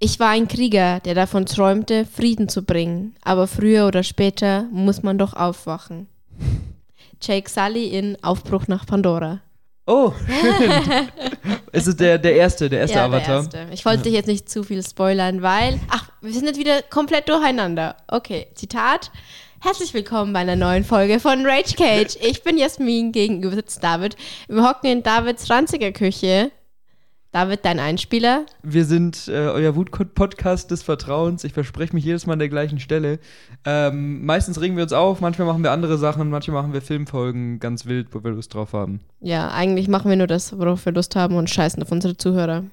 Ich war ein Krieger, der davon träumte, Frieden zu bringen. Aber früher oder später muss man doch aufwachen. Jake Sully in Aufbruch nach Pandora. Oh, schön. es ist der, der erste, der erste ja, Avatar. Der erste. Ich wollte dich jetzt nicht zu viel spoilern, weil. Ach, wir sind jetzt wieder komplett durcheinander. Okay, Zitat. Herzlich willkommen bei einer neuen Folge von Rage Cage. Ich bin Jasmin, gegenüber sitzt David. Wir hocken in Davids ranziger Küche. David, dein Einspieler. Wir sind äh, euer Wut-Podcast des Vertrauens. Ich verspreche mich jedes Mal an der gleichen Stelle. Ähm, meistens regen wir uns auf, manchmal machen wir andere Sachen, manchmal machen wir Filmfolgen ganz wild, wo wir Lust drauf haben. Ja, eigentlich machen wir nur das, worauf wir Lust haben und scheißen auf unsere Zuhörer.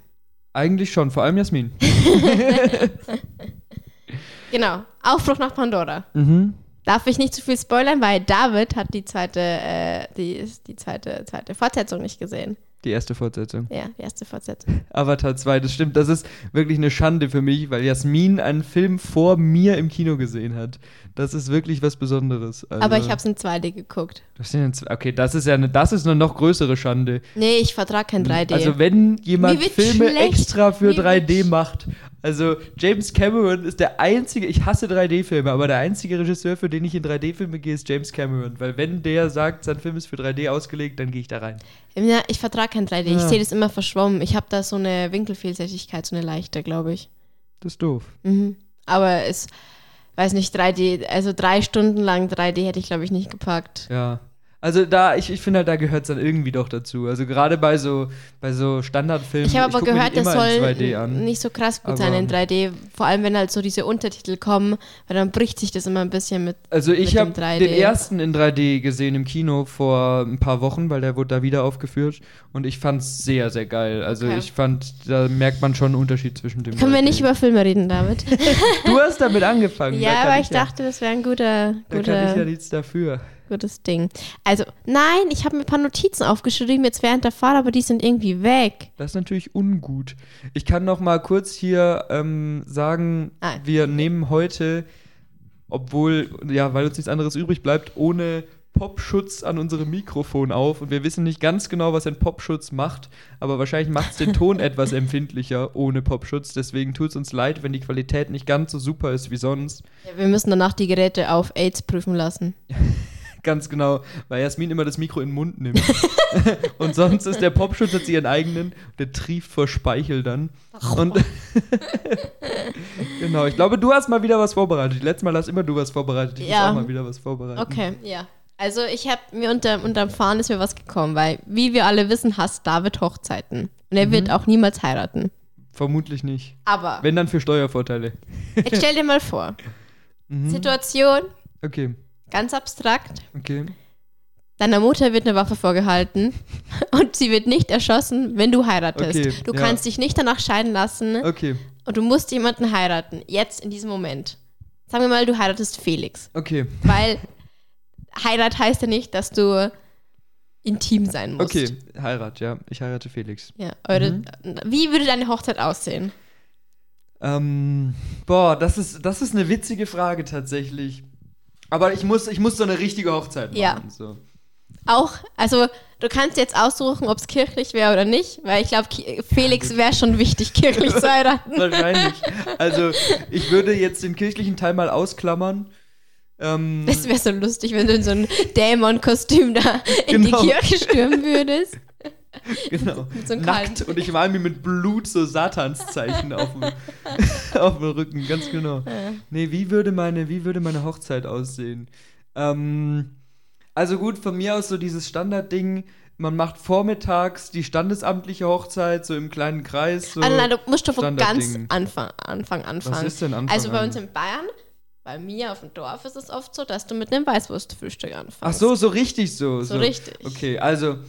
Eigentlich schon, vor allem Jasmin. genau, Aufbruch nach Pandora. Mhm. Darf ich nicht zu viel spoilern, weil David hat die zweite, äh, die, die zweite, zweite Fortsetzung nicht gesehen. Die erste Fortsetzung. Ja, die erste Fortsetzung. Avatar 2, das stimmt. Das ist wirklich eine Schande für mich, weil Jasmin einen Film vor mir im Kino gesehen hat. Das ist wirklich was Besonderes. Also, Aber ich habe es in 2D geguckt. Das sind in, okay, das ist ja eine, das ist eine noch größere Schande. Nee, ich vertrage kein 3D. Also wenn jemand Filme schlecht. extra für Mir 3D wird sch- macht, also James Cameron ist der einzige, ich hasse 3D-Filme, aber der einzige Regisseur, für den ich in 3D-Filme gehe, ist James Cameron. Weil wenn der sagt, sein Film ist für 3D ausgelegt, dann gehe ich da rein. Ja, ich vertrage kein 3D. Ich Ja. sehe das immer verschwommen. Ich habe da so eine Winkelfehlsichtigkeit, so eine leichte, glaube ich. Das ist doof. Mhm. Aber es, weiß nicht, 3D, also drei Stunden lang 3D hätte ich, glaube ich, nicht gepackt. Ja. Also da, ich, ich finde halt, da gehört es dann irgendwie doch dazu. Also gerade bei so, bei so Standardfilmen. Ich habe aber mir gehört, das soll in 2D an. nicht so krass gut Aber- sein in 3D. Vor allem, wenn halt so diese Untertitel kommen, weil dann bricht sich das immer ein bisschen mit. Also ich habe dem 3D. den ersten in 3D gesehen im Kino vor ein paar Wochen, weil der wurde da wieder aufgeführt und ich fand es sehr, sehr geil. Also Okay. ich fand, da merkt man schon einen Unterschied zwischen dem. Können wir 3D. nicht über Filme reden, David? Du hast damit angefangen. da ja, kann aber ich ja, dachte, das wäre ein guter, Da kann ich ja guter, nichts dafür. Gutes Ding. Also, nein, ich habe mir ein paar Notizen aufgeschrieben jetzt während der Fahrt, aber die sind irgendwie weg. Das ist natürlich ungut. Ich kann noch mal kurz hier ähm, sagen, Ah. wir nehmen heute, obwohl, ja, weil uns nichts anderes übrig bleibt, ohne Popschutz an unserem Mikrofon auf. Und wir wissen nicht ganz genau, was ein Popschutz macht, aber wahrscheinlich macht es den Ton etwas empfindlicher ohne Popschutz. Deswegen tut es uns leid, wenn die Qualität nicht ganz so super ist wie sonst. Ja, wir müssen danach die Geräte auf AIDS prüfen lassen. Ganz genau, weil Jasmin immer das Mikro in den Mund nimmt. und sonst ist der Popschutz sie ihren eigenen, der trieft vor Speichel dann. Und genau, ich glaube, du hast mal wieder was vorbereitet. Letztes Mal hast immer du was vorbereitet. Ich Ja. muss auch mal wieder was vorbereiten. Okay, ja. Also ich habe mir unter, unterm Fahren ist mir was gekommen, weil, wie wir alle wissen, hasst David Hochzeiten. Und er wird auch niemals heiraten. Vermutlich nicht. Aber Wenn dann für Steuervorteile. jetzt stell dir mal vor, Mhm. Situation, Okay, ganz abstrakt, okay. deiner Mutter wird eine Waffe vorgehalten und sie wird nicht erschossen, wenn du heiratest. Okay, du ja. kannst dich nicht danach scheiden lassen Okay, und du musst jemanden heiraten, jetzt in diesem Moment. Sagen wir mal, du heiratest Felix, okay, weil Heirat heißt ja nicht, dass du intim sein musst. okay. Heirat, ja. Ich heirate Felix. Ja, eure, Mhm. Wie würde deine Hochzeit aussehen? Ähm, boah, das ist, das ist eine witzige Frage tatsächlich. Aber ich muss, ich muss so eine richtige Hochzeit machen. Ja. So. Auch, also du kannst jetzt aussuchen, ob es kirchlich wäre oder nicht, weil ich glaube, Felix wäre schon wichtig, kirchlich zu heiraten. Wahrscheinlich. Also, ich würde jetzt den kirchlichen Teil mal ausklammern. Ähm, Das wäre so lustig, wenn du in so ein Dämon-Kostüm da in Genau. die Kirche stürmen würdest. genau. So Nackt und ich mal mir mit Blut so Satanszeichen auf dem, auf dem Rücken, ganz genau. Nee, wie würde meine, wie würde meine Hochzeit aussehen? Ähm, also gut, von mir aus so dieses Standardding, man macht vormittags die standesamtliche Hochzeit, so im kleinen Kreis. So. Also nein, du musst doch von ganz. Anfang, Anfang anfangen. Was ist denn Anfang Also bei uns in Bayern, bei mir auf dem Dorf ist es oft so, dass du mit einem Weißwurstfrühstück anfängst. Ach so, so richtig so. So richtig. Okay, also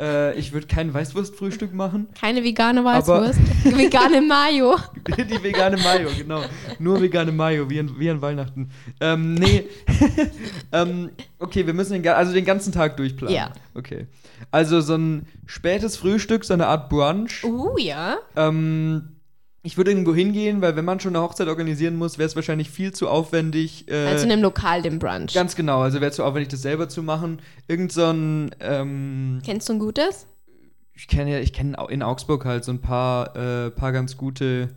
äh, ich würde kein Weißwurstfrühstück machen. Keine vegane Weißwurst. vegane Mayo. Die vegane Mayo, genau. Nur vegane Mayo, wie an, wie an Weihnachten. Ähm, nee. ähm, okay, wir müssen den, also den ganzen Tag durchplanen. Ja. Okay. Also so ein spätes Frühstück, so eine Art Brunch. Uh, ja. Ähm, ich würde irgendwo hingehen, weil wenn man schon eine Hochzeit organisieren muss, wäre es wahrscheinlich viel zu aufwendig. Äh, Also in einem Lokal, dem Brunch. ganz genau, also wäre zu aufwendig, das selber zu machen. Irgend so ein, ähm, Kennst du ein gutes? ich kenne ja, ich kenne in Augsburg halt so ein paar, äh, paar ganz gute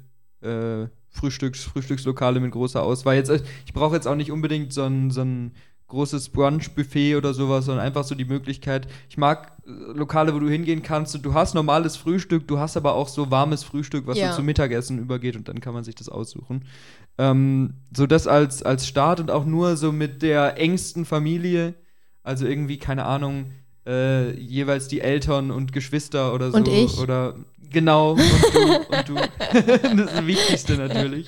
äh, Frühstücks, Frühstückslokale mit großer Auswahl. Jetzt, äh, ich brauche jetzt auch nicht unbedingt so ein, so ein großes Brunch-Buffet oder sowas, sondern einfach so die Möglichkeit. Ich mag äh, Lokale, wo du hingehen kannst und du hast normales Frühstück, du hast aber auch so warmes Frühstück, was Ja. so zum Mittagessen übergeht und dann kann man sich das aussuchen. Ähm, so das als, als Start und auch nur so mit der engsten Familie, also irgendwie, keine Ahnung, äh, jeweils die Eltern und Geschwister oder so. Und ich. Oder genau, und du, und du. das ist das Wichtigste natürlich.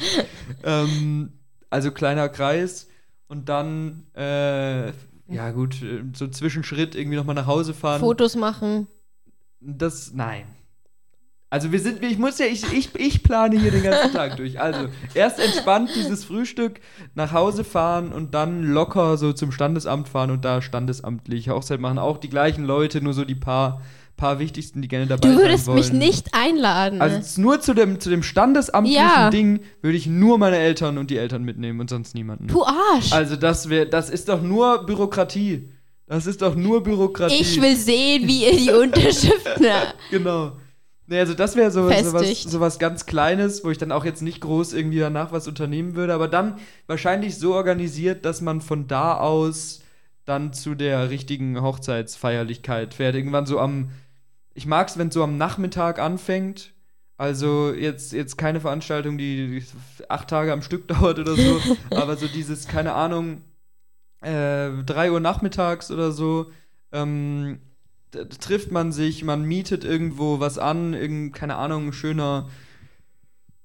Ähm, also kleiner Kreis und dann, äh, ja gut, äh, so Zwischenschritt irgendwie nochmal nach Hause fahren. Fotos machen. Das, nein. Also wir sind, ich muss ja, ich, ich, ich plane hier den ganzen Tag durch. Also erst entspannt dieses Frühstück, nach Hause fahren und dann locker so zum Standesamt fahren und da standesamtliche Hochzeit machen. Auch die gleichen Leute, nur so die paar, paar wichtigsten, die gerne dabei Du sein würdest mich nicht einladen. Also nur zu dem, zu dem standesamtlichen Ja. Ding würde ich nur meine Eltern und die Eltern mitnehmen und sonst niemanden. du Arsch. Also das wäre, das ist doch nur Bürokratie. Das ist doch nur Bürokratie. ich will sehen, wie ihr die Unterschriften. Genau. Nee, also das wäre so, so, was, Festigt. so was ganz Kleines, wo ich dann auch jetzt nicht groß irgendwie danach was unternehmen würde, aber dann wahrscheinlich so organisiert, dass man von da aus dann zu der richtigen Hochzeitsfeierlichkeit fährt. Irgendwann so am, ich mag es, wenn es so am Nachmittag anfängt. Also jetzt, jetzt keine Veranstaltung, die acht Tage am Stück dauert oder so, aber so dieses, keine Ahnung, äh, 3 Uhr nachmittags oder so, ähm, trifft man sich, man mietet irgendwo was an, irgend, keine Ahnung, ein schöner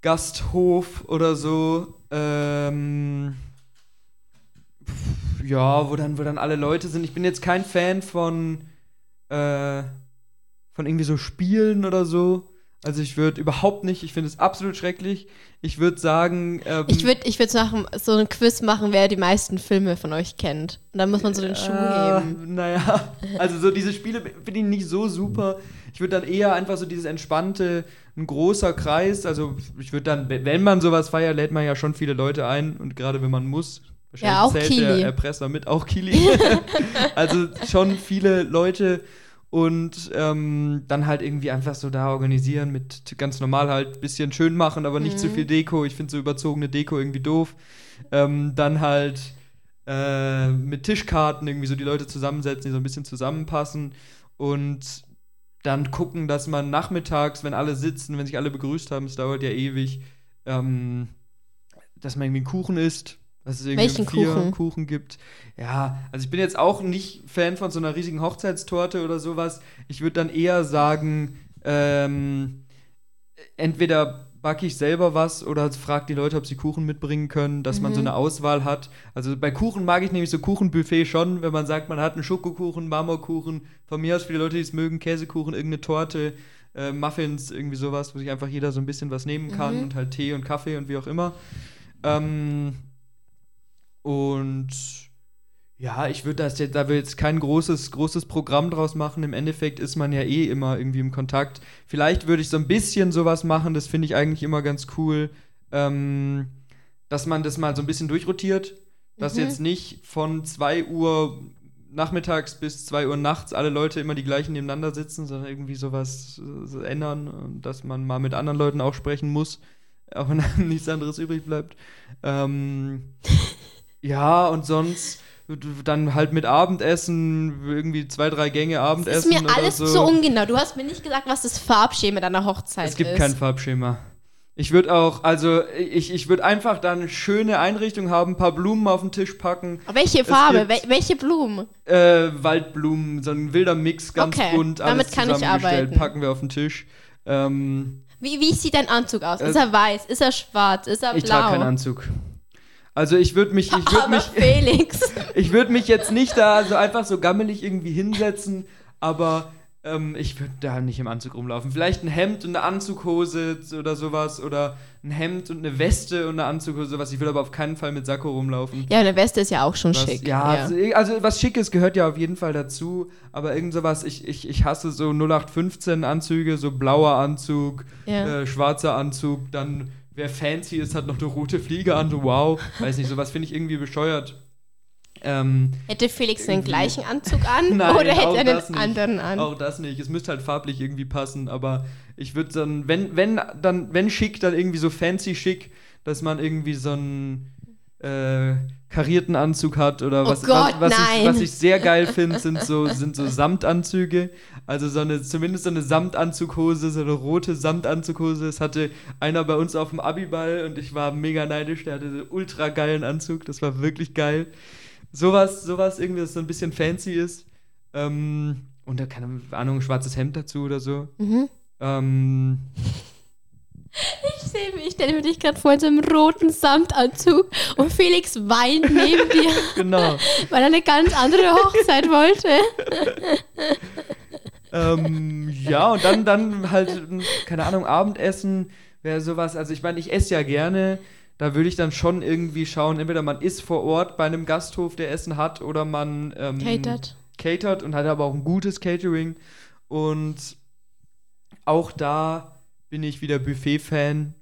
Gasthof oder so. Ähm, ja, wo dann, wo dann alle Leute sind. Ich bin jetzt kein Fan von, äh, von irgendwie so Spielen oder so. Also ich würde überhaupt nicht, ich finde es absolut schrecklich. Ich würde sagen, ähm, Ich würde ich würd machen, so ein Quiz machen, wer die meisten Filme von euch kennt. Und dann muss man so den Schuh Äh, heben. Naja, also so diese Spiele finde ich nicht so super. Ich würde dann eher einfach so dieses entspannte, ein großer Kreis. Also ich würde dann, wenn man sowas feiert, lädt man ja schon viele Leute ein und gerade wenn man muss. wahrscheinlich Ja, auch zählt Kili. der Erpresser mit, auch Kili. also schon viele Leute und ähm, dann halt irgendwie einfach so da organisieren mit ganz normal halt bisschen schön machen, aber nicht zu Mhm. viel Deko. Ich finde so überzogene Deko irgendwie doof. Ähm, dann halt äh, mit Tischkarten irgendwie so die Leute zusammensetzen, die so ein bisschen zusammenpassen und dann gucken, dass man nachmittags, wenn alle sitzen, wenn sich alle begrüßt haben, es dauert ja ewig, ähm, dass man irgendwie einen Kuchen isst. Dass es irgendwie Welchen vier Kuchen? Kuchen gibt. Ja, also ich bin jetzt auch nicht Fan von so einer riesigen Hochzeitstorte oder sowas. Ich würde dann eher sagen, ähm, entweder backe ich selber was oder frage die Leute, ob sie Kuchen mitbringen können, dass man so Mhm. eine Auswahl hat. Also bei Kuchen mag ich nämlich so Kuchenbuffet schon, wenn man sagt, man hat einen Schokokuchen, Marmorkuchen, von mir aus für die Leute, die es mögen, Käsekuchen, irgendeine Torte, äh, Muffins, irgendwie sowas, wo sich einfach jeder so ein bisschen was nehmen kann Mhm. und halt Tee und Kaffee und wie auch immer. Ähm, und ja, ich würde das jetzt, da will jetzt kein großes, großes Programm draus machen. Im Endeffekt ist man ja eh immer irgendwie im Kontakt. Vielleicht würde ich so ein bisschen sowas machen, das finde ich eigentlich immer ganz cool, ähm, dass man das mal so ein bisschen durchrotiert. Dass Mhm. jetzt nicht von 2 Uhr nachmittags bis 2 Uhr nachts alle Leute immer die gleichen nebeneinander sitzen, sondern irgendwie sowas äh, ändern, und dass man mal mit anderen Leuten auch sprechen muss, auch wenn dann nichts anderes übrig bleibt. Ähm, ja, und sonst dann halt mit Abendessen, irgendwie zwei, drei Gänge Das Abendessen. ist mir alles so. ungenau. Du hast mir nicht gesagt, was das Farbschema deiner Hochzeit Es gibt ist. kein Farbschema. Ich würde auch, also ich, ich würde einfach dann eine schöne Einrichtung haben, ein paar Blumen auf den Tisch packen, Welche Farbe? gibt- Wel welche Blumen? äh, Waldblumen, so ein wilder Mix, ganz Okay, bunt, alles damit kann ich arbeiten. packen wir auf den Tisch. Ähm, Wie, wie sieht dein Anzug aus? Äh, Ist er weiß? Ist er schwarz? Ist er ich blau? trage keinen Anzug. Also ich würde mich, ich würde mich, Felix. ich würde mich jetzt nicht da so einfach so gammelig irgendwie hinsetzen, aber ähm, ich würde da nicht im Anzug rumlaufen. Vielleicht ein Hemd und eine Anzughose oder sowas oder ein Hemd und eine Weste und eine Anzughose, sowas. Ich würde aber auf keinen Fall mit Sakko rumlaufen. ja, eine Weste ist ja auch schon Was, schick. Ja, Also, also was Schickes gehört ja auf jeden Fall dazu, aber irgend sowas, ich, ich, ich hasse so 0815 Anzüge, so blauer Anzug, Ja. äh, schwarzer Anzug, dann wer fancy ist, hat noch eine rote Fliege an, so wow, weiß nicht, sowas finde ich irgendwie bescheuert. Ähm, hätte Felix den gleichen Anzug an Nein, oder hätte er den anderen an? Auch das nicht. Es müsste halt farblich irgendwie passen, aber ich würde dann, wenn, wenn, dann, wenn schick, dann irgendwie so fancy schick, dass man irgendwie so einen äh, karierten Anzug hat oder Oh was, Gott, was, was, ich, was ich sehr geil finde, sind so, sind so Samtanzüge. Also so eine, zumindest so eine Samtanzughose, so eine rote Samtanzughose. Das hatte einer bei uns auf dem Abiball und ich war mega neidisch. Der hatte so ultra geilen Anzug. Das war wirklich geil. Sowas, sowas irgendwie, das so ein bisschen fancy ist. Ähm, und da, keine Ahnung, ein schwarzes Hemd dazu oder so. Mhm. Ähm, Ich sehe mich, ich stelle mir dich gerade vor in so einem roten Samtanzug und Felix weint neben dir, genau. weil er eine ganz andere Hochzeit wollte. ähm, ja, und dann, dann halt, keine Ahnung, Abendessen wäre sowas. Also ich meine, ich esse ja gerne. Da würde ich dann schon irgendwie schauen, entweder man ist vor Ort bei einem Gasthof, der Essen hat, oder man ähm, Catert. catert und hat aber auch ein gutes Catering. Und auch da bin ich wieder Buffet-Fan,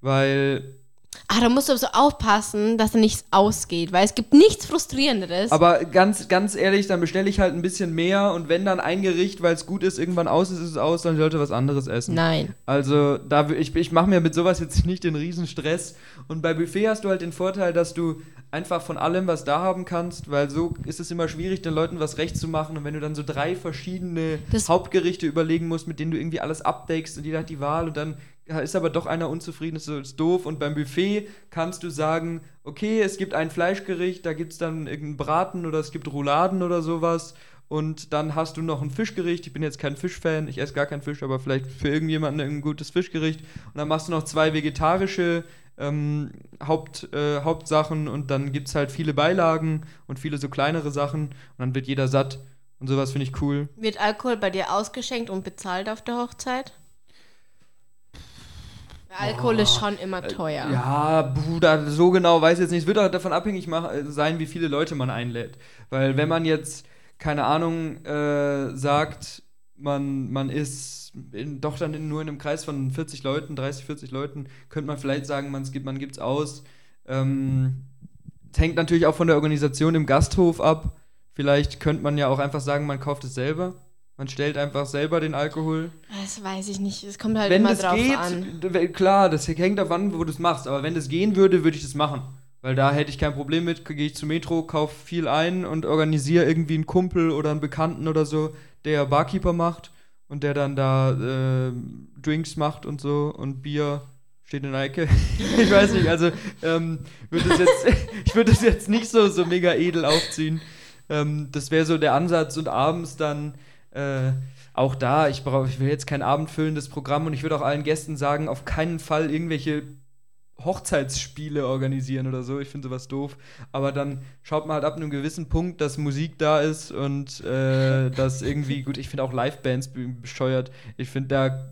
weil Ah, da musst du aber so aufpassen, dass da nichts ausgeht, weil es gibt nichts Frustrierenderes. Aber ganz, ganz ehrlich, dann bestelle ich halt ein bisschen mehr und wenn dann ein Gericht, weil es gut ist, irgendwann aus ist, ist es aus, dann sollte was anderes essen. Nein. Also da ich, ich mache mir mit sowas jetzt nicht den Riesenstress. Und bei Buffet hast du halt den Vorteil, dass du einfach von allem was da haben kannst, weil so ist es immer schwierig, den Leuten was recht zu machen. Und wenn du dann so drei verschiedene Das- Hauptgerichte überlegen musst, mit denen du irgendwie alles abdeckst und jeder hat die Wahl und dann ist aber doch einer unzufrieden, ist so doof. Und beim Buffet kannst du sagen, okay, es gibt ein Fleischgericht, da gibt es dann irgendeinen Braten oder es gibt Rouladen oder sowas. Und dann hast du noch ein Fischgericht. Ich bin jetzt kein Fischfan, ich esse gar keinen Fisch, aber vielleicht für irgendjemanden ein gutes Fischgericht. Und dann machst du noch zwei vegetarische ähm, Haupt, äh, Hauptsachen und dann gibt es halt viele Beilagen und viele so kleinere Sachen. Und dann wird jeder satt. Und sowas finde ich cool. Wird Alkohol bei dir ausgeschenkt und bezahlt auf der Hochzeit? Alkohol ist schon immer teuer. Äh, Ja, Bruder, so genau weiß ich jetzt nicht. Es wird auch davon abhängig äh, sein, wie viele Leute man einlädt. Weil wenn man jetzt, keine Ahnung, äh, sagt, man, man ist in, doch dann in, nur in einem Kreis von 40 Leuten, 30, 40 Leuten, könnte man vielleicht sagen, man's gibt, man gibt's aus. Ähm, es hängt natürlich auch von der Organisation im Gasthof ab. Vielleicht könnte man ja auch einfach sagen, man kauft es selber. Man stellt einfach selber den Alkohol Das weiß ich nicht. Es kommt halt wenn immer das drauf geht, an. klar, das hängt davon, wo du es machst, aber wenn das gehen würde, würde ich das machen. Weil da hätte ich kein Problem mit, gehe ich zum Metro, kaufe viel ein und organisiere irgendwie einen Kumpel oder einen Bekannten oder so, der Barkeeper macht und der dann da äh, Drinks macht und so und Bier steht in der Ecke. ich weiß nicht, also ähm, würde das jetzt, ich würde das jetzt nicht so, so mega edel aufziehen. Ähm, das wäre so der Ansatz und abends dann äh, auch da, ich, brauch, ich will jetzt kein abendfüllendes Programm und ich würde auch allen Gästen sagen, auf keinen Fall irgendwelche Hochzeitsspiele organisieren oder so. Ich finde sowas doof. Aber dann schaut man halt ab einem gewissen Punkt, dass Musik da ist und äh, dass irgendwie, gut, ich finde auch Livebands be- bescheuert. Ich finde, da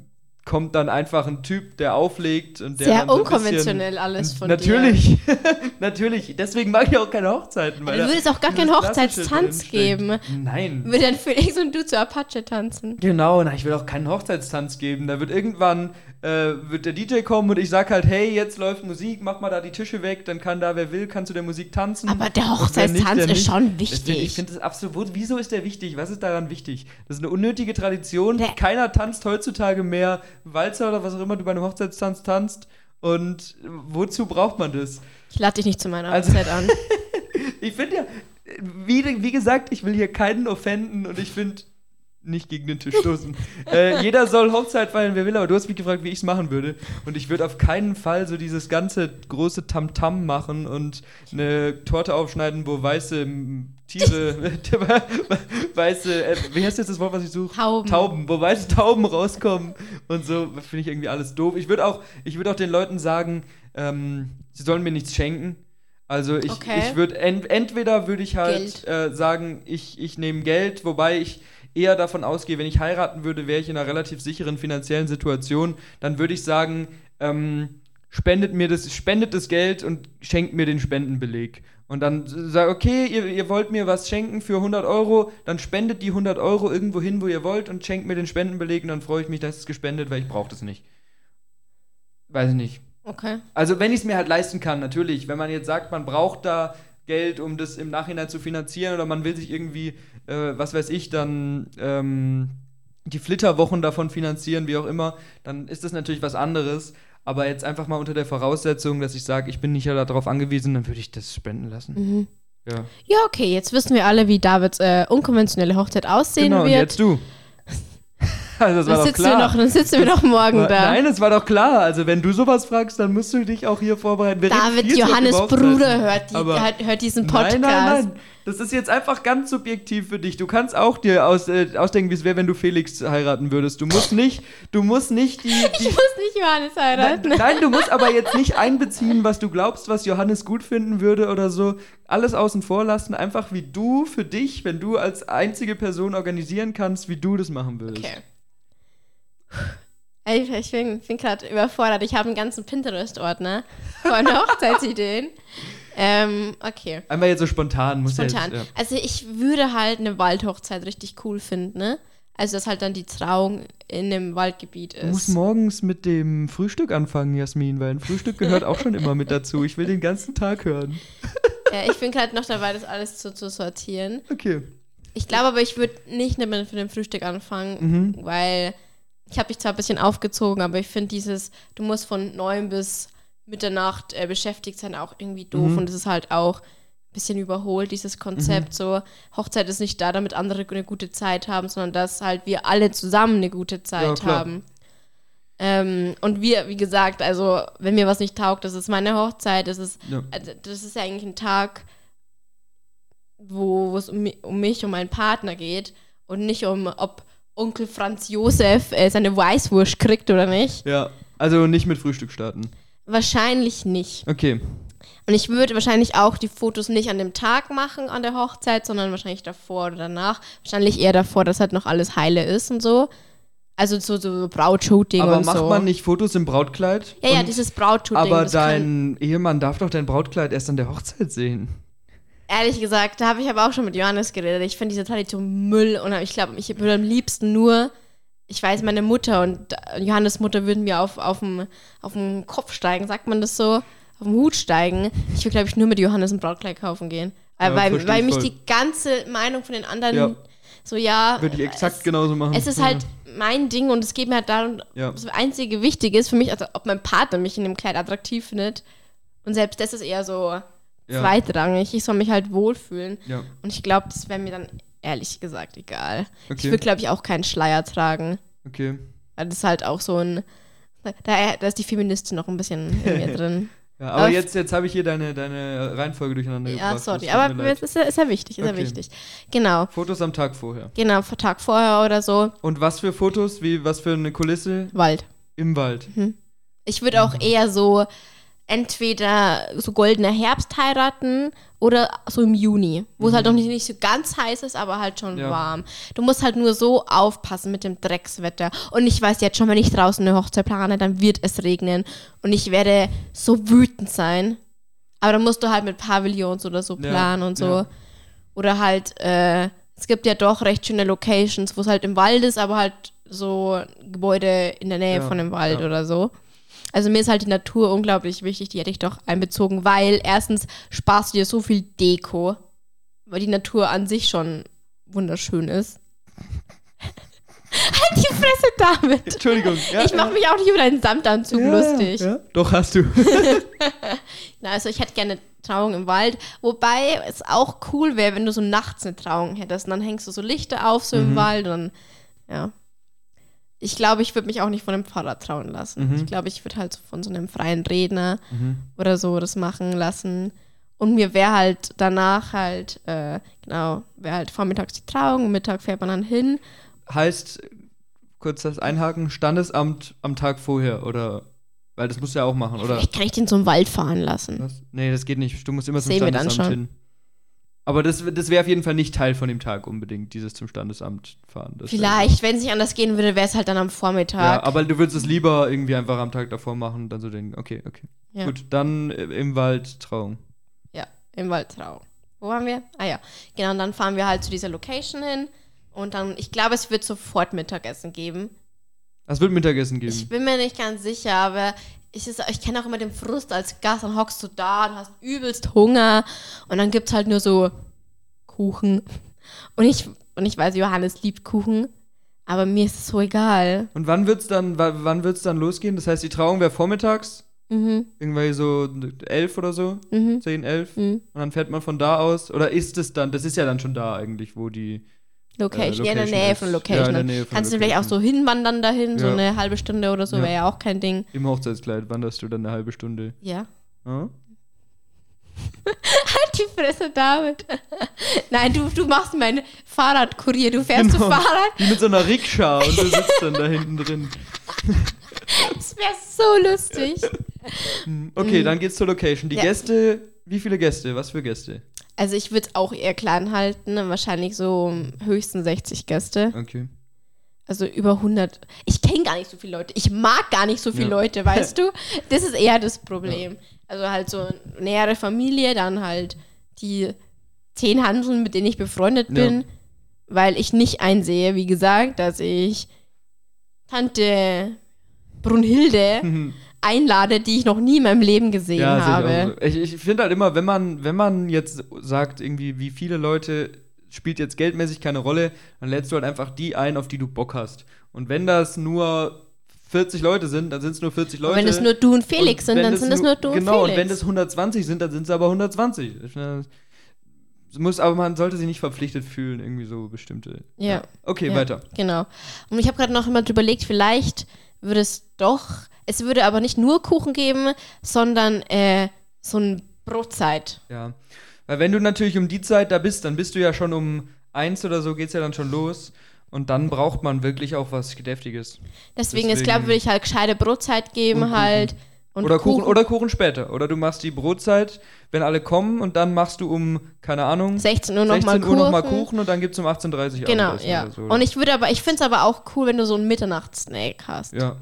kommt dann einfach ein Typ, der auflegt und der Sehr so unkonventionell bisschen, alles von dir. Natürlich, natürlich. Deswegen mag ich auch keine Hochzeiten. Weil Du würdest auch gar keinen Hochzeitstanz geben. Nein. Würde dann Felix und du zu Apache tanzen. Genau, na, ich will auch keinen Hochzeitstanz geben. Da wird irgendwann äh, wird der DJ kommen und ich sag halt, hey, jetzt läuft Musik, mach mal da die Tische weg, dann kann da wer will, kann zu der Musik tanzen. Aber der Hochzeitstanz ist nicht. schon Deswegen, Ich wichtig. finde das absolut. Wieso ist der wichtig? Was ist daran wichtig? Das ist eine unnötige Tradition. Der- Keiner tanzt heutzutage mehr Walzer oder was auch immer du bei einem Hochzeitstanz tanzt. Und wozu braucht man das? Ich lade dich nicht zu meiner Also- Hochzeit an. Ich finde ja, wie, wie gesagt, ich will hier keinen offenden und ich finde nicht gegen den Tisch stoßen. äh, jeder soll Hochzeit feiern, wer will, aber du hast mich gefragt, wie ich es machen würde. Und ich würde auf keinen Fall so dieses ganze große Tamtam machen und eine Torte aufschneiden, wo weiße Tiere, weiße, äh, wie heißt jetzt das Wort, was ich suche? Tauben. Tauben, wo weiße Tauben rauskommen und so, finde ich irgendwie alles doof. Ich würde auch, ich würde auch den Leuten sagen, ähm, sie sollen mir nichts schenken. Also ich, Okay. ich würde ent, entweder würde ich halt äh, sagen, ich, ich nehme Geld, wobei ich eher davon ausgehe, wenn ich heiraten würde, wäre ich in einer relativ sicheren finanziellen Situation. Dann würde ich sagen, ähm, spendet mir das, spendet das Geld und schenkt mir den Spendenbeleg. Und dann sag, okay, ihr, ihr wollt mir was schenken für 100 Euro, dann spendet die 100 Euro irgendwo hin, wo ihr wollt und schenkt mir den Spendenbeleg und dann freue ich mich, dass es gespendet, weil ich brauche das nicht. Weiß ich nicht. Okay. Also wenn ich es mir halt leisten kann, natürlich. Wenn man jetzt sagt, man braucht da Geld, um das im Nachhinein zu finanzieren oder man will sich irgendwie, äh, was weiß ich, dann ähm, die Flitterwochen davon finanzieren, wie auch immer, dann ist das natürlich was anderes. Aber jetzt einfach mal unter der Voraussetzung, dass ich sage, ich bin nicht ja darauf angewiesen, dann würde ich das spenden lassen. Mhm. Ja. Ja, okay, jetzt wissen wir alle, wie Davids äh, unkonventionelle Hochzeit aussehen Genau, und wird. jetzt du. also das war dann, doch sitzen klar. wir noch, dann sitzen wir noch morgen War- da. Nein, es war doch klar. Also wenn du sowas fragst, dann musst du dich auch hier vorbereiten. Wir David, Johannes Bruder hört, die, hört, hört diesen Podcast. Nein, nein, nein. Das ist jetzt einfach ganz subjektiv für dich. Du kannst auch dir aus, äh, ausdenken, wie es wäre, wenn du Felix heiraten würdest. Du musst nicht, du musst nicht die, Ich die muss nicht Johannes Nein, heiraten. nein, du musst aber jetzt nicht einbeziehen, was du glaubst, was Johannes gut finden würde oder so. Alles außen vor lassen, einfach wie du für dich, wenn du als einzige Person organisieren kannst, wie du das machen würdest. Okay. Ich, ich bin, bin gerade überfordert. Ich habe einen ganzen Pinterest-Ordner von Hochzeitsideen. ähm, okay. Einmal jetzt so spontan, muss Spontan. Ja jetzt, Also ich würde halt eine Waldhochzeit richtig cool finden, ne? Also dass halt dann die Trauung in einem Waldgebiet ja. Du musst ist. morgens mit dem Frühstück anfangen, Jasmin, weil ein Frühstück gehört auch schon immer mit dazu. Ich will den ganzen Tag hören. Ja, ich bin gerade noch dabei, das alles zu, zu sortieren. Okay. Ich glaube aber, ich würde nicht mit mit dem Frühstück anfangen, Mhm. weil ich habe mich zwar ein bisschen aufgezogen, aber ich finde dieses, du musst von neun bis Mitternacht äh, beschäftigt sein, auch irgendwie doof. Mhm. Und es ist halt auch ein bisschen überholt, dieses Konzept. So, Hochzeit ist nicht da, damit andere eine gute Zeit haben, sondern dass halt wir alle zusammen eine gute Zeit klar. haben. Ähm, und wir, wie gesagt, also wenn mir was nicht taugt, das ist meine Hochzeit, das ist Ja. also das ist ja eigentlich ein Tag, wo es um, um mich, um meinen Partner geht und nicht um, ob Onkel Franz Josef äh, seine Weißwurst kriegt oder nicht. Ja. Also nicht mit Frühstück starten. Wahrscheinlich nicht. Okay. Und ich würde wahrscheinlich auch die Fotos nicht an dem Tag machen, an der Hochzeit, sondern wahrscheinlich davor oder danach. Wahrscheinlich eher davor, dass halt noch alles heile ist und so. Also so, so Brautshooting Aber und macht so. man nicht Fotos im Brautkleid? ja, ja, dieses Brautshooting. Aber dein Ehemann darf doch dein Brautkleid erst an der Hochzeit sehen. Ehrlich gesagt, da habe ich aber auch schon mit Johannes geredet. Ich finde diese Tradition Müll und ich glaube, ich würde am liebsten nur, ich weiß, meine Mutter und Johannes Mutter würden mir auf, auf, dem, auf dem Kopf steigen, sagt man das so, auf dem Hut steigen. Ich würde, glaube ich, nur mit Johannes ein Brautkleid kaufen gehen. Weil, Ja, weil, weil ich mich voll. die ganze Meinung von den anderen Ja. so, ja. Würde ich exakt es, genauso machen. Es ist halt mein Ding und es geht mir halt darum, Ja. das einzige Wichtige ist für mich, also ob mein Partner mich in dem Kleid attraktiv findet. Und selbst das ist eher so Ja. zweitrangig. Ich soll mich halt wohlfühlen. Ja. Und ich glaube, das wäre mir dann ehrlich gesagt egal. Ich Okay. würde, glaube ich, auch keinen Schleier tragen. Okay. Weil das ist halt auch so ein. Da, da ist die Feministin noch ein bisschen in mir drin. Ja, aber Aber- jetzt, jetzt habe ich hier deine, deine Reihenfolge durcheinander ja, gebracht. sorry. Das tut Aber leid. ist ja, ist ja wichtig, ist ja Okay. wichtig. Genau. Fotos am Tag vorher. Genau, Tag vorher oder so. Und was für Fotos? Wie, was für eine Kulisse? Wald. Im Wald. Ich würde auch eher so entweder so goldener Herbst heiraten oder so im Juni, wo es halt noch nicht, nicht so ganz heiß ist, aber halt schon Ja. warm. Du musst halt nur so aufpassen mit dem Dreckswetter. Und ich weiß jetzt schon, wenn ich draußen eine Hochzeit plane, dann wird es regnen. Und ich werde so wütend sein. Aber dann musst du halt mit Pavillons oder so Ja, planen und so. ja. Oder halt, äh, es gibt ja doch recht schöne Locations, wo es halt im Wald ist, aber halt so Gebäude in der Nähe Ja, von dem Wald ja. oder so. Also mir ist halt die Natur unglaublich wichtig, die hätte ich doch einbezogen, weil erstens sparst du dir so viel Deko, weil die Natur an sich schon wunderschön ist. halt die Fresse damit! Entschuldigung. Ja, ich mache mich auch nicht über deinen Samtanzug ja, lustig. Ja, doch, hast du. Na, also ich hätte gerne Trauung im Wald, wobei es auch cool wäre, wenn du so nachts eine Trauung hättest und dann hängst du so Lichter auf, so Mhm. im Wald und ja. Ich glaube, ich würde mich auch nicht von einem Pfarrer trauen lassen. Mhm. Ich glaube, ich würde halt so von so einem freien Redner Mhm. oder so das machen lassen. Und mir wäre halt danach halt, äh, genau, wäre halt vormittags die Trauung, Mittag fährt man dann hin. Heißt, kurz das Einhaken, Standesamt am Tag vorher, oder? Weil das musst du ja auch machen, oder? Vielleicht kann ich den zum Wald fahren lassen. Was? Nee, das geht nicht. Du musst immer zum wir dann Standesamt hin. Aber das, das wäre auf jeden Fall nicht Teil von dem Tag unbedingt, dieses zum Standesamt fahren. Das Vielleicht, wenn es nicht anders gehen würde, wäre es halt dann am Vormittag. Ja, aber du würdest es lieber irgendwie einfach am Tag davor machen und dann so denken, okay, okay. Ja. Gut, dann äh, im Wald Trauung. Ja, im Waldtrau. Wo waren wir? Ah ja, genau, und dann fahren wir halt zu dieser Location hin und dann, ich glaube, es wird sofort Mittagessen geben. Es wird Mittagessen geben. Ich bin mir nicht ganz sicher, aber ich, ich kenne auch immer den Frust als Gast, dann hockst du da und hast übelst Hunger und dann gibt es halt nur so Kuchen. Und ich, und ich weiß, Johannes liebt Kuchen, aber mir ist es so egal. Und wann wird's dann, wa- wann wird's dann losgehen? Das heißt, die Trauung wäre vormittags, Mhm, irgendwie so elf oder so, mhm, zehn, elf. mhm. Und dann fährt man von da aus, oder ist es dann, das ist ja dann schon da eigentlich, wo die, Location, Äh, ja, in der Location Nähe ist. von Ja, Location. in der Nähe von Kannst du vielleicht auch so hinwandern dahin, so Ja. eine halbe Stunde oder so, Ja. wäre ja auch kein Ding. im Hochzeitskleid wanderst du dann eine halbe Stunde. Ja. Ja? Halt die Fresse, David. Nein, du, du machst meinen Fahrradkurier. Du fährst Genau. zu Fahrrad. Wie mit so einer Rikscha und du sitzt dann da hinten drin. Das wäre so lustig. Hm, Okay, dann geht's zur Location. Die Mhm. Ja. Gäste, wie viele Gäste? Was für Gäste? Also ich würde es auch eher klein halten. Wahrscheinlich so höchstens 60 Gäste. Okay. Also über 100. Ich kenne gar nicht so viele Leute. Ich mag gar nicht so viele Ja. Leute, weißt du? Das ist eher das Problem. Also halt so nähere Familie, dann halt die zehn Hanseln, mit denen ich befreundet Ja. bin, weil ich nicht einsehe, wie gesagt, dass ich Tante Brunhilde Mhm. Einlade, die ich noch nie in meinem Leben gesehen Ja, habe. ich so. Ich, ich finde halt immer, wenn man, wenn man jetzt sagt, irgendwie, wie viele Leute spielt jetzt geldmäßig keine Rolle, dann lädst du halt einfach die ein, auf die du Bock hast. Und wenn das nur 40 Leute sind, dann sind es nur 40 Leute. Und wenn es nur du und Felix Und sind, dann sind es nur du und Genau, Felix. und wenn das 120 sind, dann sind es aber 120. Ich finde, es muss, aber man sollte sich nicht verpflichtet fühlen, irgendwie so bestimmte. Ja. Okay, Ja. weiter. Genau. Und ich habe gerade noch immer überlegt, vielleicht würde es doch, es würde aber nicht nur Kuchen geben, sondern äh, so ein Brotzeit. Ja. Weil wenn du natürlich um die Zeit da bist, dann bist du ja schon um eins oder so, geht's ja dann schon los. Und dann braucht man wirklich auch was Deftiges. Deswegen, ist Deswegen- glaube würde ich halt gescheite Brotzeit geben Und Kuchen. halt. Und oder Kuchen. oder Kuchen später. Oder du machst die Brotzeit, wenn alle kommen und dann machst du um, keine Ahnung, 16 Uhr nochmal 16 Uhr Kuchen. nochmal Kuchen und dann gibt's um 18.30 Uhr Genau, ja. so. Und ich würde aber, ich finde es aber auch cool, wenn du so einen Mitternachtssnack hast. Ja.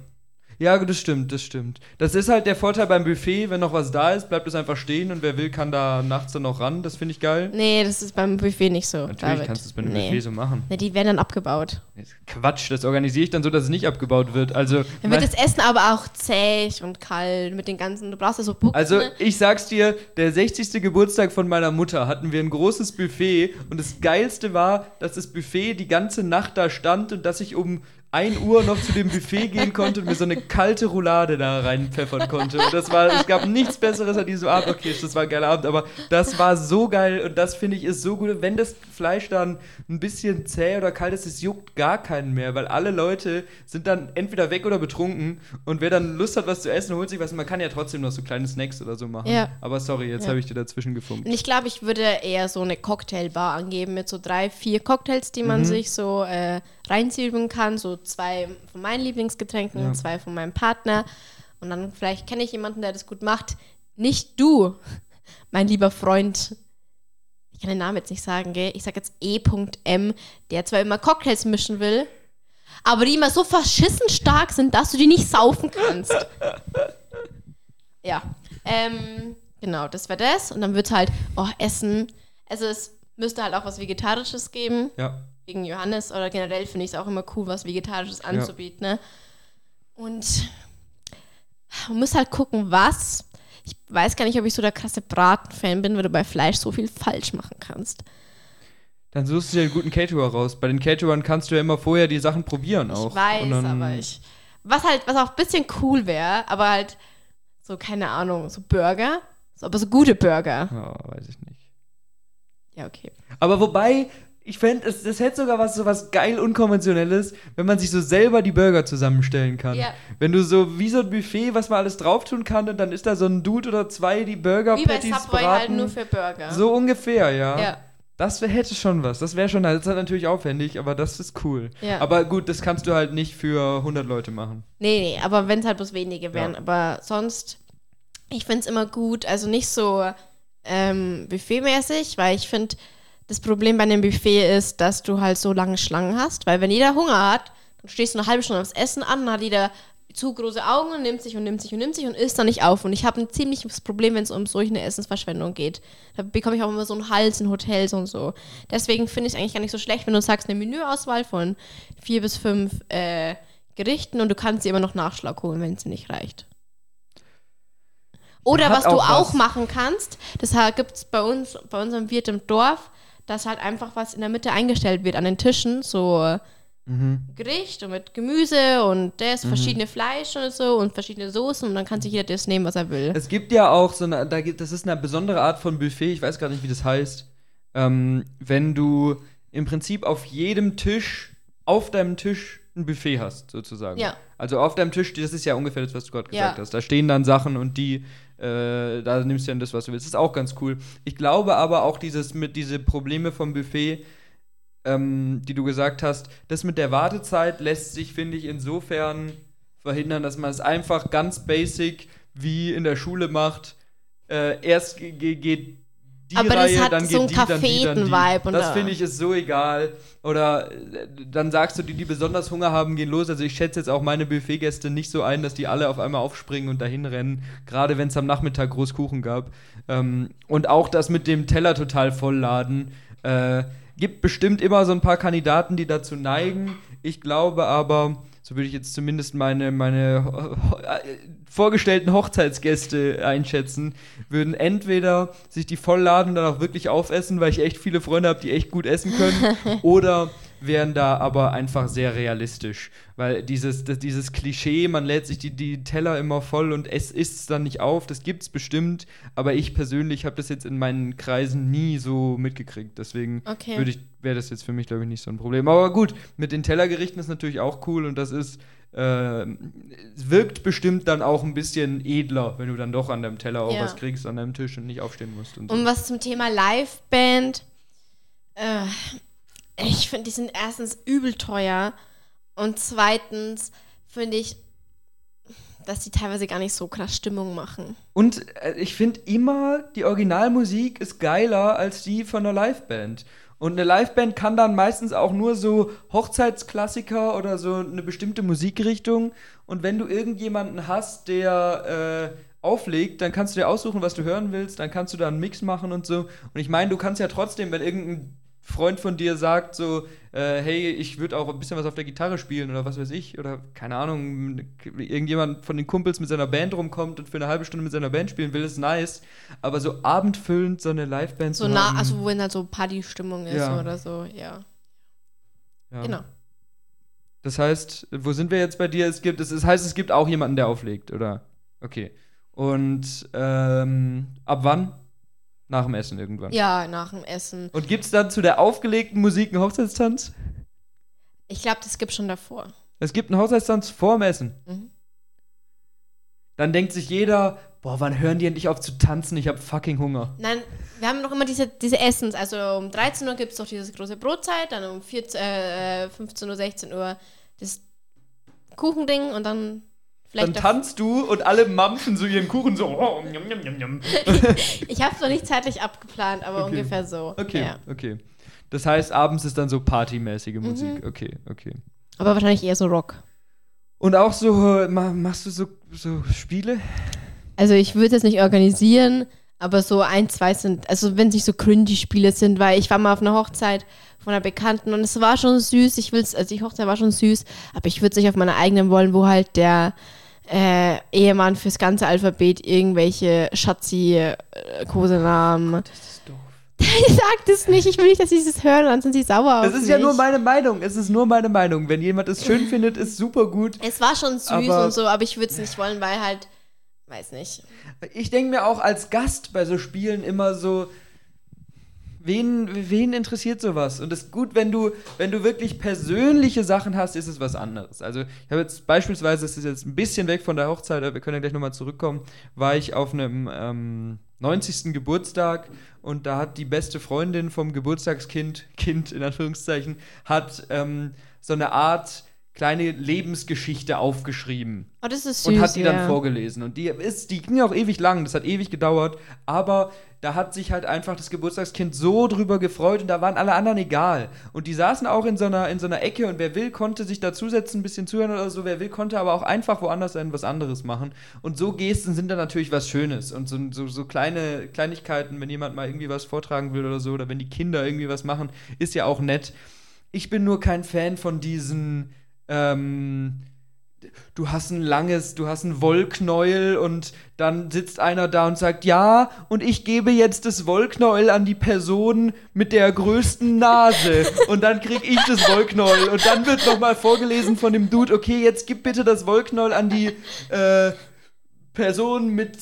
Ja, das stimmt, das stimmt. Das ist halt der Vorteil beim Buffet, wenn noch was da ist, bleibt es einfach stehen und wer will, kann da nachts dann noch ran. Das finde ich geil. Nee, das ist beim Buffet nicht so. Natürlich David. kannst du es bei einem nee. Buffet so machen. Nee, die werden dann abgebaut. Quatsch, das organisiere ich dann so, dass es nicht abgebaut wird. Also, Dann wird das Essen aber auch zäh und kalt mit den ganzen, du brauchst ja so Buchsen. also ich sag's dir, der 60. Geburtstag von meiner Mutter hatten wir ein großes Buffet und das Geilste war, dass das Buffet die ganze Nacht da stand und dass ich um 1 Uhr noch zu dem Buffet gehen konnte und mir so eine kalte Roulade da reinpfeffern konnte. Und das war, es gab nichts Besseres an diesem Abend. Okay, das war ein geiler Abend, aber das war so geil und das finde ich ist so gut. Wenn das Fleisch dann ein bisschen zäh oder kalt ist, es juckt gar keinen mehr, weil alle Leute sind dann entweder weg oder betrunken und wer dann Lust hat, was zu essen, holt sich was. Man kann ja trotzdem noch so kleine Snacks oder so machen. Ja. Aber sorry, jetzt Ja. habe ich dir dazwischen gefunkt. Und ich glaube, ich würde eher so eine Cocktailbar angeben mit so drei, vier Cocktails, die man Mhm. sich so äh, reinziehen kann. So zwei von meinen Lieblingsgetränken, Ja. zwei von meinem Partner. Und dann vielleicht kenne ich jemanden, der das gut macht. Nicht du, mein lieber Freund. Ich kann den Namen jetzt nicht sagen, gell? Ich sage jetzt E.M., der zwar immer Cocktails mischen will, aber die immer so verschissen stark sind, dass du die nicht saufen kannst. Ja. Ähm, genau, das wäre das. Und dann wird halt, oh, Essen. Also es müsste halt auch was Vegetarisches geben. Ja. Wegen Johannes. Oder generell finde ich es auch immer cool, was Vegetarisches anzubieten. Ne? Und man muss halt gucken, was. Ich weiß gar nicht, ob ich so der krasse Braten-Fan bin, weil du bei Fleisch so viel falsch machen kannst. Dann suchst du dir einen guten Caterer raus. Bei den Caterern kannst du ja immer vorher die Sachen probieren auch. Ich weiß, aber ich. Was halt, was auch ein bisschen cool wäre, aber halt so, keine Ahnung, so Burger. So, aber so gute Burger. Ja, weiß ich nicht. Ja, okay. Aber wobei, ich fände, es, es hätte sogar was, so was geil Unkonventionelles, wenn man sich so selber die Burger zusammenstellen kann. Ja. Wenn du so wie so ein Buffet, was man alles drauf tun kann, und dann ist da so ein Dude oder zwei, die Burger Wie bei Patties Subway braten. halt nur für Burger. so ungefähr, ja. Ja. Das wär, hätte schon was. Das wäre schon, das ist halt natürlich aufwendig, aber das ist cool. Ja. Aber gut, das kannst du halt nicht für 100 Leute machen. Nee, nee, aber wenn es halt bloß wenige wären. Ja. Aber sonst, ich finde es immer gut, also nicht so ähm, buffetmäßig, weil ich finde, das Problem bei einem Buffet ist, dass du halt so lange Schlangen hast, weil wenn jeder Hunger hat, dann stehst du eine halbe Stunde aufs Essen an, dann hat jeder zu große Augen und nimmt sich und nimmt sich und nimmt sich und isst dann nicht auf. Und ich habe ein ziemliches Problem, wenn es um solche eine Essensverschwendung geht. Da bekomme ich auch immer so einen Hals in Hotels und so. Deswegen finde ich es eigentlich gar nicht so schlecht, wenn du sagst, eine Menüauswahl von vier bis fünf äh, Gerichten und du kannst sie immer noch Nachschlag holen, wenn es dir nicht reicht. Oder was du auch auch was. machen kannst, das gibt es bei uns, bei unserem Wirt im Dorf, dass halt einfach was in der Mitte eingestellt wird an den Tischen, so Mhm. Gericht und mit Gemüse und das verschiedene Fleisch und so und verschiedene Soßen und dann kann sich jeder das nehmen, was er will. Es gibt ja auch so eine, da gibt, das ist eine besondere Art von Buffet, ich weiß gar nicht, wie das heißt. Ähm, wenn du im Prinzip auf jedem Tisch, auf deinem Tisch ein Buffet hast, sozusagen. Ja. Also auf deinem Tisch, das ist ja ungefähr das, was du gerade gesagt Ja. hast. Da stehen dann Sachen und die, äh, da nimmst du dann das, was du willst. Das ist auch ganz cool. Ich glaube aber auch dieses mit diese Probleme vom Buffet, ähm, die du gesagt hast, das mit der Wartezeit lässt sich, finde ich, insofern verhindern, dass man es einfach ganz basic wie in der Schule macht. Äh, erst ge- ge- geht die Aber das Reihe, hat dann so einen und Das da- finde ich ist so egal. Oder äh, dann sagst du, die, die besonders Hunger haben, gehen los. Also ich schätze jetzt auch meine Buffetgäste nicht so ein, dass die alle auf einmal aufspringen und dahin rennen. Gerade wenn es am Nachmittag groß Kuchen gab. Ähm, und auch das mit dem Teller total vollladen. Äh, gibt bestimmt immer so ein paar Kandidaten, die dazu neigen. Ich glaube aber, so würde ich jetzt zumindest meine, meine äh, vorgestellten Hochzeitsgäste einschätzen, würden entweder sich die vollladen und dann auch wirklich aufessen, weil ich echt viele Freunde habe, die echt gut essen können, oder wären da aber einfach sehr realistisch. Weil dieses, das, dieses Klischee, man lädt sich die, die Teller immer voll und es isst dann nicht auf, das gibt's bestimmt, aber ich persönlich habe das jetzt in meinen Kreisen nie so mitgekriegt. Deswegen Okay. wäre das jetzt für mich, glaube ich, nicht so ein Problem. Aber gut, mit den Tellergerichten ist natürlich auch cool und das ist, äh, wirkt bestimmt dann auch ein bisschen edler, wenn du dann doch an deinem Teller auch Ja. was kriegst an deinem Tisch und nicht aufstehen musst. Und so. Und was zum Thema Liveband, äh, ich finde, die sind erstens übel teuer und zweitens finde ich, dass die teilweise gar nicht so krass Stimmung machen. Und äh, ich finde immer, die Originalmusik ist geiler als die von einer Liveband. Und eine Liveband kann dann meistens auch nur so Hochzeitsklassiker oder so eine bestimmte Musikrichtung. Und wenn du irgendjemanden hast, der äh, auflegt, dann kannst du dir aussuchen, was du hören willst. Dann kannst du da einen Mix machen und so. Und ich meine, du kannst ja trotzdem, wenn irgendein Freund von dir sagt so, äh, hey, ich würde auch ein bisschen was auf der Gitarre spielen oder was weiß ich, oder keine Ahnung, irgendjemand von den Kumpels mit seiner Band rumkommt und für eine halbe Stunde mit seiner Band spielen will, ist nice. Aber so abendfüllend so eine Liveband So zu nah, haben, also wenn halt so Partystimmung ist Ja. oder so, ja. ja. Genau. Das heißt, wo sind wir jetzt bei dir? Es gibt, es, es heißt, es gibt auch jemanden, der auflegt, oder? Okay. Und ähm, ab wann? Nach dem Essen irgendwann. Ja, nach dem Essen. Und gibt es dann zu der aufgelegten Musik einen Hochzeitstanz? Ich glaube, das gibt schon davor. Es gibt einen Hochzeitstanz vorm Essen. Mhm. Dann denkt sich jeder, boah, wann hören die endlich auf zu tanzen? Ich hab fucking Hunger. Nein, wir haben noch immer diese, diese Essens. Also um 13 Uhr gibt es doch diese große Brotzeit, dann um 14, äh, 15 Uhr, 16 Uhr das Kuchending und dann vielleicht. Dann tanzt du und alle mampfen so ihren Kuchen so. Oh, ich habe es noch nicht zeitlich abgeplant, aber Okay. ungefähr so. Okay, Ja. okay. Das heißt, abends ist dann so partymäßige Musik. Mhm. Okay, okay. Aber wahrscheinlich eher so Rock. Und auch so, äh, ma- machst du so, so Spiele? Also ich würde es jetzt nicht organisieren, aber so ein, zwei sind, also wenn es nicht so cringy Spiele sind, weil ich war mal auf einer Hochzeit von einer Bekannten und es war schon süß. Ich will's, also die Hochzeit war schon süß, aber ich würde es nicht auf meiner eigenen wollen, wo halt der äh, Ehemann fürs ganze Alphabet irgendwelche schatzi äh, Kosenamen. Das ist doof. Ich sag das nicht, ich will nicht, dass sie das hören, dann sind sie sauer Das auf ist ja mich. nur meine Meinung. Es ist nur meine Meinung. Wenn jemand es schön findet, ist super gut. Es war schon süß und so, aber ich würde es nicht wollen, weil halt, weiß nicht. Ich denke mir auch als Gast bei so Spielen immer so, wen, wen interessiert sowas? Und es ist gut, wenn du, wenn du wirklich persönliche Sachen hast, ist es was anderes. Also ich habe jetzt beispielsweise, das ist jetzt ein bisschen weg von der Hochzeit, aber wir können ja gleich nochmal zurückkommen, war ich auf einem ähm, 90. Geburtstag und da hat die beste Freundin vom Geburtstagskind, Kind in Anführungszeichen, hat ähm, so eine Art kleine Lebensgeschichte aufgeschrieben Oh, das ist süß. und hat die ja. dann vorgelesen. Und die ist, die ging auch ewig lang, das hat ewig gedauert, aber da hat sich halt einfach das Geburtstagskind so drüber gefreut und da waren alle anderen egal. Und die saßen auch in so einer, in so einer Ecke und wer will, konnte sich dazusetzen, ein bisschen zuhören oder so, wer will, konnte aber auch einfach woanders sein, was anderes machen. Und so Gesten sind dann natürlich was Schönes. Und so, so, so kleine Kleinigkeiten, wenn jemand mal irgendwie was vortragen will oder so, oder wenn die Kinder irgendwie was machen, ist ja auch nett. Ich bin nur kein Fan von diesen, ähm, du hast ein langes, du hast ein Wollknäuel und dann sitzt einer da und sagt, ja, und ich gebe jetzt das Wollknäuel an die Person mit der größten Nase. und dann krieg ich das Wollknäuel. Und dann wird nochmal vorgelesen von dem Dude, okay, jetzt gib bitte das Wollknäuel an die äh, Person mit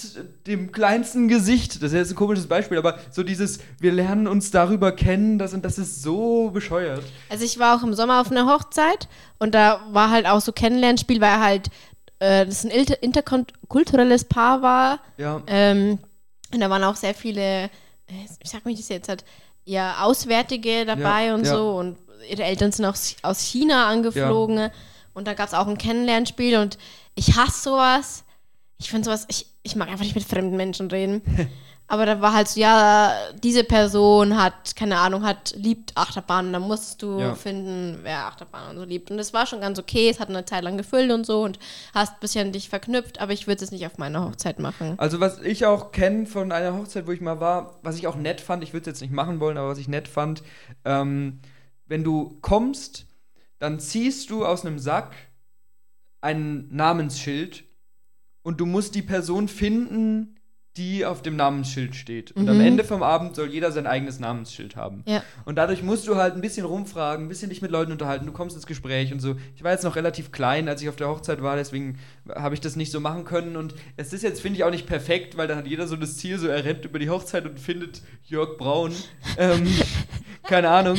dem kleinsten Gesicht. Das ist jetzt ein komisches Beispiel, aber so dieses, wir lernen uns darüber kennen, das, und das ist so bescheuert. Also ich war auch im Sommer auf einer Hochzeit und da war halt auch so Kennenlernspiel, weil halt äh, das ein inter interkulturelles Paar war. Ja. Ähm, und da waren auch sehr viele, äh, ich sag mich das jetzt halt, ja, Auswärtige dabei Ja, und ja. so und ihre Eltern sind auch aus China angeflogen und da gab es auch ein Kennenlernspiel und ich hasse sowas. Ich finde sowas, ich, ich mag einfach nicht mit fremden Menschen reden. Aber da war halt so, ja, diese Person hat, keine Ahnung, hat, liebt Achterbahnen. Da musst du Ja. finden, wer Achterbahnen und so liebt. Und das war schon ganz okay. Es hat eine Zeit lang gefüllt und so und hast ein bisschen dich verknüpft, aber ich würde es nicht auf meiner Hochzeit machen. Also was ich auch kenne von einer Hochzeit, wo ich mal war, was ich auch nett fand, ich würde es jetzt nicht machen wollen, aber was ich nett fand, ähm, wenn du kommst, dann ziehst du aus einem Sack ein Namensschild und du musst die Person finden, die auf dem Namensschild steht. Und am Mhm. Ende vom Abend soll jeder sein eigenes Namensschild haben. Ja. Und dadurch musst du halt ein bisschen rumfragen, ein bisschen dich mit Leuten unterhalten, du kommst ins Gespräch und so. Ich war jetzt noch relativ klein, als ich auf der Hochzeit war, deswegen habe ich das nicht so machen können. Und es ist jetzt, finde ich, auch nicht perfekt, weil dann hat jeder so das Ziel, so er rennt über die Hochzeit und findet Jörg Braun. ähm, keine Ahnung.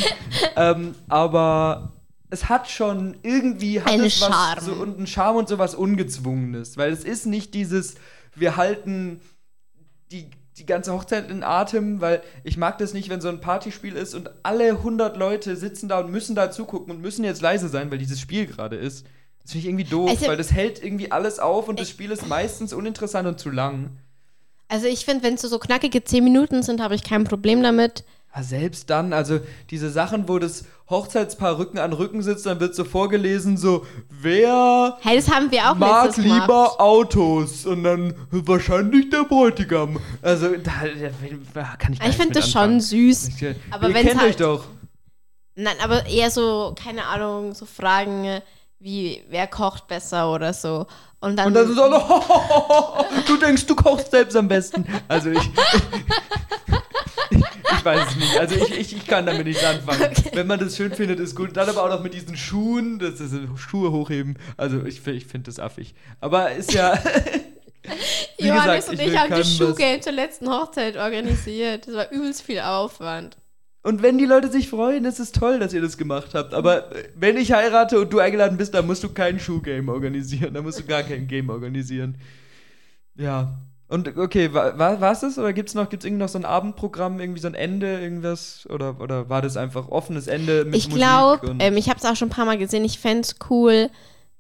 ähm, aber es hat schon irgendwie hat Einen es was Charme. so und einen Charme und sowas Ungezwungenes. Weil es ist nicht dieses, wir halten die, die ganze Hochzeit in Atem, weil ich mag das nicht, wenn so ein Partyspiel ist und alle 100 Leute sitzen da und müssen da zugucken und müssen jetzt leise sein, weil dieses Spiel gerade ist. Das finde ich irgendwie doof, Also- weil das hält irgendwie alles auf und das Spiel ist meistens uninteressant und zu lang. Also ich finde, wenn es so, so knackige 10 Minuten sind, habe ich kein Problem damit. Selbst dann, also diese Sachen, wo das Hochzeitspaar Rücken an Rücken sitzt, dann wird so vorgelesen, so, wer Hey, das haben wir auch mag lieber Autos? Und dann wahrscheinlich der Bräutigam. Also, da, da kann ich gar Ich finde das schon anfangen. süß. Ich- Aber Ihr kennt halt- euch doch. Nein, aber eher so, keine Ahnung, so Fragen äh, wie, wer kocht besser oder so. Und dann, Und dann sind alle, du denkst, du kochst selbst am besten. Also ich, ich weiß es nicht. Also ich, ich, ich kann damit nichts anfangen. Okay. Wenn man das schön findet, ist gut. Dann aber auch noch mit diesen Schuhen, das ist Schuhe hochheben. Also ich, ich finde das affig. Aber ist ja. wie Johannes gesagt, und ich ich, haben was- Schuhgame zur letzten Hochzeit organisiert. Das war übelst viel Aufwand. Und wenn die Leute sich freuen, ist es toll, dass ihr das gemacht habt. Aber wenn ich heirate und du eingeladen bist, dann musst du kein Schuhgame organisieren. Dann musst du gar kein Game organisieren. Ja. Und okay, war, war war's das? Oder gibt's noch, gibt's irgendwie noch so ein Abendprogramm, irgendwie so ein Ende, irgendwas? Oder, oder war das einfach offenes Ende mit ich glaube, ähm, ich habe es auch schon ein paar Mal gesehen, ich fände es cool,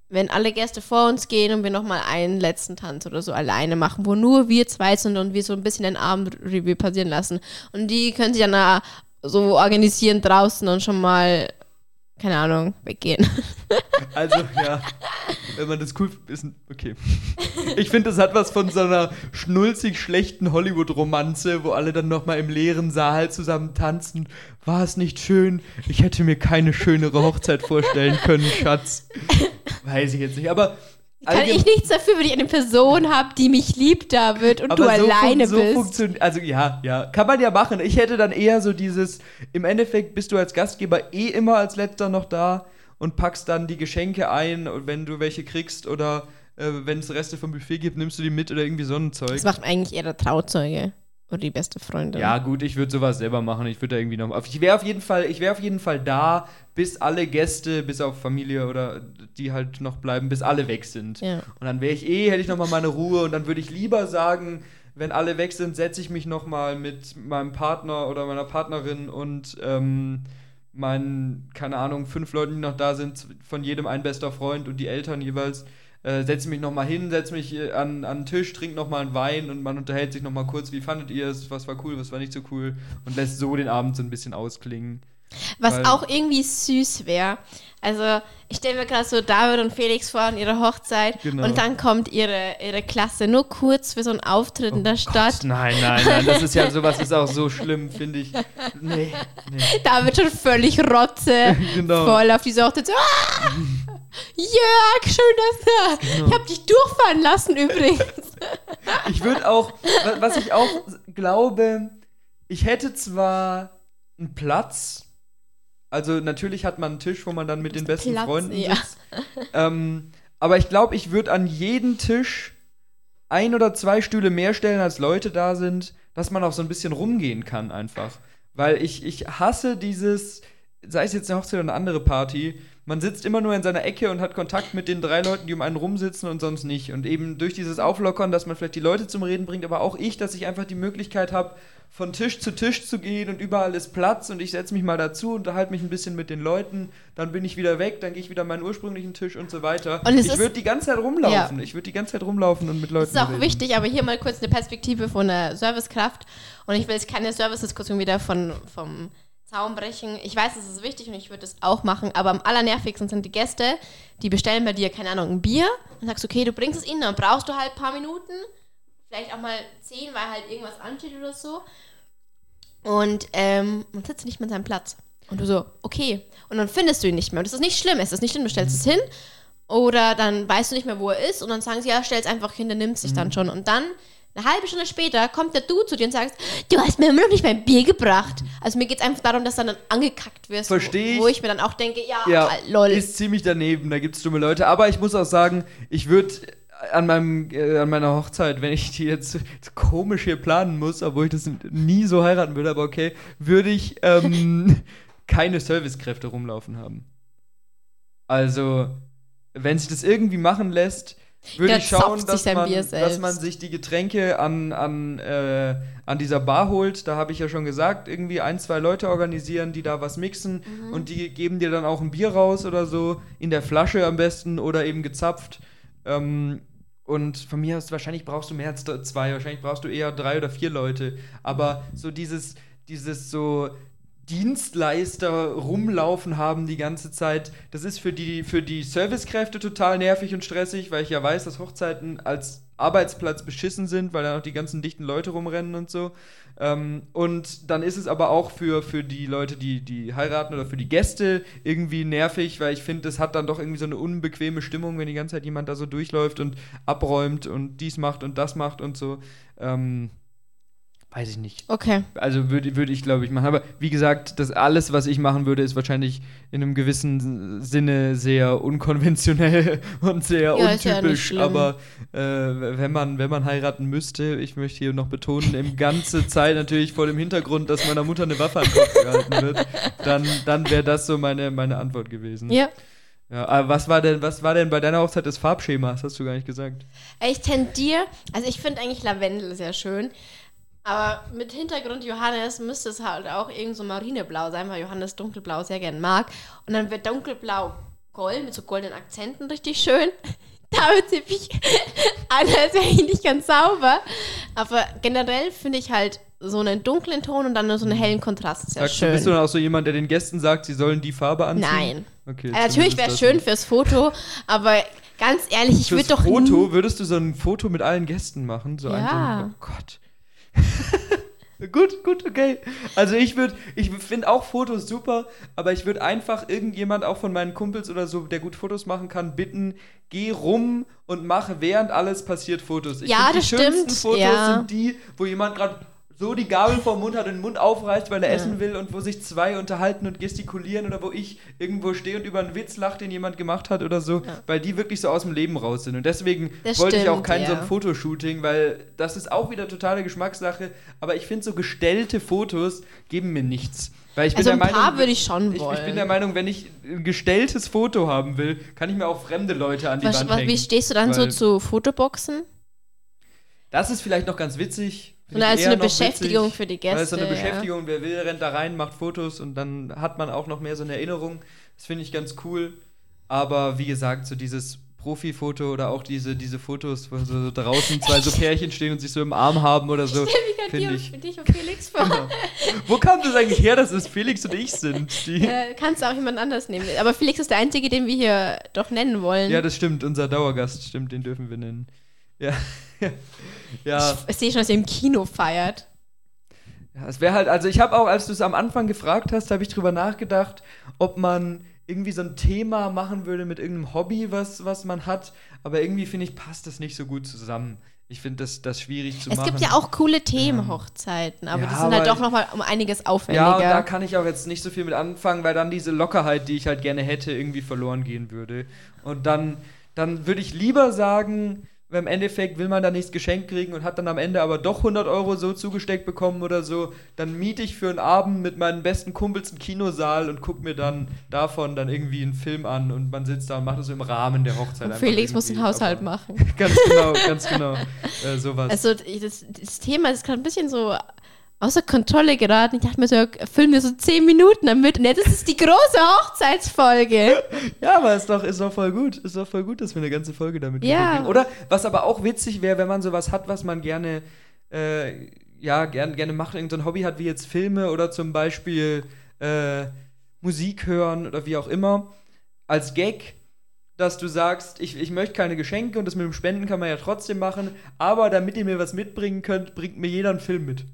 wenn alle Gäste vor uns gehen und wir nochmal einen letzten Tanz oder so alleine machen, wo nur wir zwei sind und wir so ein bisschen den Abendreview passieren lassen. Und die können sich dann äh, so organisieren draußen und schon mal, keine Ahnung, weggehen. Also, ja. Wenn man das cool ist. Okay. Ich finde, das hat was von so einer schnulzig schlechten Hollywood-Romanze, wo alle dann nochmal im leeren Saal zusammen tanzen. War es nicht schön? Ich hätte mir keine schönere Hochzeit vorstellen können, Schatz. Weiß ich jetzt nicht. Aber. Kann allgemein- ich nichts dafür, wenn ich eine Person habe, die mich liebt, David, und du so alleine fun- so bist? funktioniert, also ja, ja, kann man ja machen. Ich hätte dann eher so dieses, im Endeffekt bist du als Gastgeber eh immer als letzter noch da und packst dann die Geschenke ein und wenn du welche kriegst oder äh, wenn es Reste vom Buffet gibt, nimmst du die mit oder irgendwie so ein Zeug. Das macht eigentlich eher der Trauzeuge oder die beste Freundin. Ja, gut, ich würde sowas selber machen. Ich würde da irgendwie noch. auf- Ich wäre auf jeden Fall, ich wäre auf jeden Fall da, bis alle Gäste, bis auf Familie oder die halt noch bleiben, bis alle weg sind. Ja. Und dann wäre ich eh, hätte ich noch mal meine Ruhe und dann würde ich lieber sagen, wenn alle weg sind, setze ich mich noch mal mit meinem Partner oder meiner Partnerin und ähm, meinen, keine Ahnung, fünf Leuten, die noch da sind, von jedem ein bester Freund und die Eltern jeweils, äh, setze mich noch mal hin, setze mich äh, an, an den Tisch, trinke noch mal einen Wein und man unterhält sich noch mal kurz, wie fandet ihr es, was war cool, was war nicht so cool und lässt so den Abend so ein bisschen ausklingen. Was Weil- auch irgendwie süß wäre. Also, ich stelle mir gerade so David und Felix vor an ihrer Hochzeit Genau. und dann kommt ihre, ihre Klasse nur kurz für so einen Auftritt in der Stadt. Gott, nein, nein, nein, das ist ja sowas ist auch so schlimm, finde ich. Nee, nee. David schon völlig rotze, Genau. voll auf diese Hochzeit. So, ah! Jörg, schön, dass du. Genau. Ich habe dich durchfahren lassen übrigens. Ich würde auch, wa- was ich auch glaube, ich hätte zwar einen Platz, also natürlich hat man einen Tisch, wo man dann mit den besten Platz, Freunden ja. sitzt, ähm, aber ich glaube, ich würde an jeden Tisch ein oder zwei Stühle mehr stellen, als Leute da sind, dass man auch so ein bisschen rumgehen kann einfach. Weil ich, ich hasse dieses, sei es jetzt eine Hochzeit oder eine andere Party, man sitzt immer nur in seiner Ecke und hat Kontakt mit den drei Leuten, die um einen rumsitzen und sonst nicht. Und eben durch dieses Auflockern, dass man vielleicht die Leute zum Reden bringt, aber auch ich, dass ich einfach die Möglichkeit habe, von Tisch zu Tisch zu gehen und überall ist Platz und ich setze mich mal dazu, unterhalte mich ein bisschen mit den Leuten, dann bin ich wieder weg, dann gehe ich wieder an meinen ursprünglichen Tisch und so weiter. Und ich würde die ganze Zeit rumlaufen. Ich würde die ganze Zeit rumlaufen und mit Leuten Das ist auch reden. wichtig, aber hier mal kurz eine Perspektive von einer Servicekraft. Und ich will jetzt keine Service-Diskussion wieder von, vom Zaun brechen. Ich weiß, es ist wichtig und ich würde es auch machen, aber am allernervigsten sind die Gäste, die bestellen bei dir, keine Ahnung, ein Bier. Dann sagst okay, du bringst es ihnen, dann brauchst du halt ein paar Minuten. Vielleicht auch mal zehn, weil halt irgendwas ansteht oder so. Und ähm, man sitzt nicht mehr an seinem Platz. Und du so, okay. Und dann findest du ihn nicht mehr. Und das ist nicht schlimm. Es ist nicht schlimm, du stellst es hin. Oder dann weißt du nicht mehr, wo er ist. Und dann sagen sie, ja, stell's einfach hin, der nimmt sich Mhm. dann schon. Und dann, eine halbe Stunde später, kommt der Du zu dir und sagst, du hast mir immer noch nicht mein Bier gebracht. Also mir geht es einfach darum, dass dann, dann angekackt wirst. Versteh wo, wo ich. ich mir dann auch denke, ja, Ja, lol. ist ziemlich daneben, da gibt es dumme Leute. Aber ich muss auch sagen, ich würde an, meinem, äh, an meiner Hochzeit, wenn ich die jetzt komisch hier planen muss, obwohl ich das nie so heiraten würde, aber okay, würde ich ähm, keine Servicekräfte rumlaufen haben. Also, wenn sich das irgendwie machen lässt, würde Der ich schauen, dass man, dass man sich die Getränke an, an, äh, an dieser Bar holt. Da habe ich ja schon gesagt, irgendwie ein, zwei Leute organisieren, die da was mixen Mhm. und die geben dir dann auch ein Bier raus oder so, in der Flasche am besten oder eben gezapft. Ähm, und von mir aus, wahrscheinlich brauchst du mehr als zwei, wahrscheinlich brauchst du eher drei oder vier Leute. Aber so dieses, dieses so Dienstleister rumlaufen haben die ganze Zeit, das ist für die, für die Servicekräfte total nervig und stressig, weil ich ja weiß, dass Hochzeiten als Arbeitsplatz beschissen sind, weil da noch die ganzen dichten Leute rumrennen und so. Ähm, und dann ist es aber auch für, für die Leute, die, die heiraten oder für die Gäste irgendwie nervig, weil ich finde, das hat dann doch irgendwie so eine unbequeme Stimmung, wenn die ganze Zeit jemand da so durchläuft und abräumt und dies macht und das macht und so. Ähm, weiß ich nicht. Okay. Also würde würd ich, glaube ich, machen. Aber wie gesagt, das alles, was ich machen würde, ist wahrscheinlich in einem gewissen Sinne sehr unkonventionell und sehr Ja, ja untypisch. schlimm. aber äh, wenn, man, wenn man heiraten müsste, ich möchte hier noch betonen, im ganze Zeit natürlich vor dem Hintergrund, dass meiner Mutter eine Waffe an den Kopf gehalten wird, dann, dann wäre das so meine, meine Antwort gewesen. Ja. Ja, aber was war denn, was war denn bei deiner Hochzeit das Farbschema? Das hast du gar nicht gesagt. Ich tendiere, also ich finde eigentlich Lavendel sehr schön. Aber mit Hintergrund Johannes müsste es halt auch irgend so marineblau sein, weil Johannes dunkelblau sehr gern mag. Und dann wird dunkelblau gold mit so goldenen Akzenten richtig schön. Damit sehe ich an, als wäre ich nicht ganz sauber. Aber generell finde ich halt so einen dunklen Ton und dann so einen hellen Kontrast sehr Sagst du, schön. bist du dann auch so jemand, der den Gästen sagt, sie sollen die Farbe anziehen? Nein. Okay, Äh, natürlich wäre es schön fürs Foto, aber ganz ehrlich, ich würde doch Foto, würdest du so ein Foto mit allen Gästen machen? So Ja. ein, oh Gott. gut, gut, okay. Also ich würde, ich finde auch Fotos super, aber ich würde einfach irgendjemand, auch von meinen Kumpels oder so, der gut Fotos machen kann, bitten, geh rum und mache während alles passiert Fotos. Ich Ja, das die schönsten stimmt, Fotos ja. sind die, wo jemand gerade so die Gabel vom Mund hat und den Mund aufreißt, weil er essen will und wo sich zwei unterhalten und gestikulieren oder wo ich irgendwo stehe und über einen Witz lache, den jemand gemacht hat oder so, weil die wirklich so aus dem Leben raus sind. Und deswegen Das wollte ich auch stimmt, kein so ja. ein Fotoshooting, weil das ist auch wieder totale Geschmackssache. Aber ich finde, so gestellte Fotos geben mir nichts. Weil ich bin Also der ein paar Meinung, würde ich schon ich, wollen. ich bin der Meinung, wenn ich ein gestelltes Foto haben will, kann ich mir auch fremde Leute an die Was, Wand was, hängen. wie stehst du dann so zu Fotoboxen? Das ist vielleicht noch ganz witzig. Ich als so eine Beschäftigung witzig, für die Weil es so eine Gäste, ja. Beschäftigung, wer will, rennt da rein, macht Fotos und dann hat man auch noch mehr so eine Erinnerung. Das finde ich ganz cool. Aber wie gesagt, so dieses Profifoto oder auch diese, diese Fotos, wo so draußen zwei so Pärchen stehen und sich so im Arm haben oder so. Ich. Für dich und Felix vor. Genau. Wo kam das eigentlich her, dass es Felix und ich sind? Äh, kannst du auch jemand anders nehmen. Aber Felix ist der Einzige, den wir hier doch nennen wollen. ja, das stimmt, unser Dauergast, stimmt, den dürfen wir nennen. Ja. ja. ich sehe schon, dass ihr im Kino feiert. Ja, es wäre halt, also ich habe auch, als du es am Anfang gefragt hast, habe ich drüber nachgedacht, ob man irgendwie so ein Thema machen würde mit irgendeinem Hobby, was, was man hat. Aber irgendwie finde ich, passt das nicht so gut zusammen. Ich finde das, das schwierig zu es machen. gibt ja auch coole Themenhochzeiten, aber Ja, die sind halt doch noch mal um einiges aufwendiger. Ja, und da kann ich auch jetzt nicht so viel mit anfangen, weil dann diese Lockerheit, die ich halt gerne hätte, irgendwie verloren gehen würde. Und dann, dann würde ich lieber sagen, weil im Endeffekt will man da nichts geschenkt kriegen und hat dann am Ende aber doch 100 Euro so zugesteckt bekommen oder so, dann miete ich für einen Abend mit meinen besten Kumpels einen Kinosaal und guck mir dann davon dann irgendwie einen Film an und man sitzt da und macht es so im Rahmen der Hochzeit. Und einfach Felix muss den. Haushalt Aber- machen. Ganz genau, ganz genau. Äh, sowas. Also das, das Thema ist gerade ein bisschen so außer Kontrolle geraten. Ich dachte mir so, filmen wir so zehn Minuten damit und jetzt ist es die große Hochzeitsfolge. Ja, aber ist doch, ist doch voll gut. Ist doch voll gut, dass wir eine ganze Folge damit Ja. verbringen. Oder was aber auch witzig wäre, wenn man sowas hat, was man gerne, äh, ja, gern, gerne macht, irgendein Hobby hat, wie jetzt Filme oder zum Beispiel äh, Musik hören oder wie auch immer, als Gag, dass du sagst, ich, ich möchte keine Geschenke und das mit dem Spenden kann man ja trotzdem machen, aber damit ihr mir was mitbringen könnt, bringt mir jeder einen Film mit.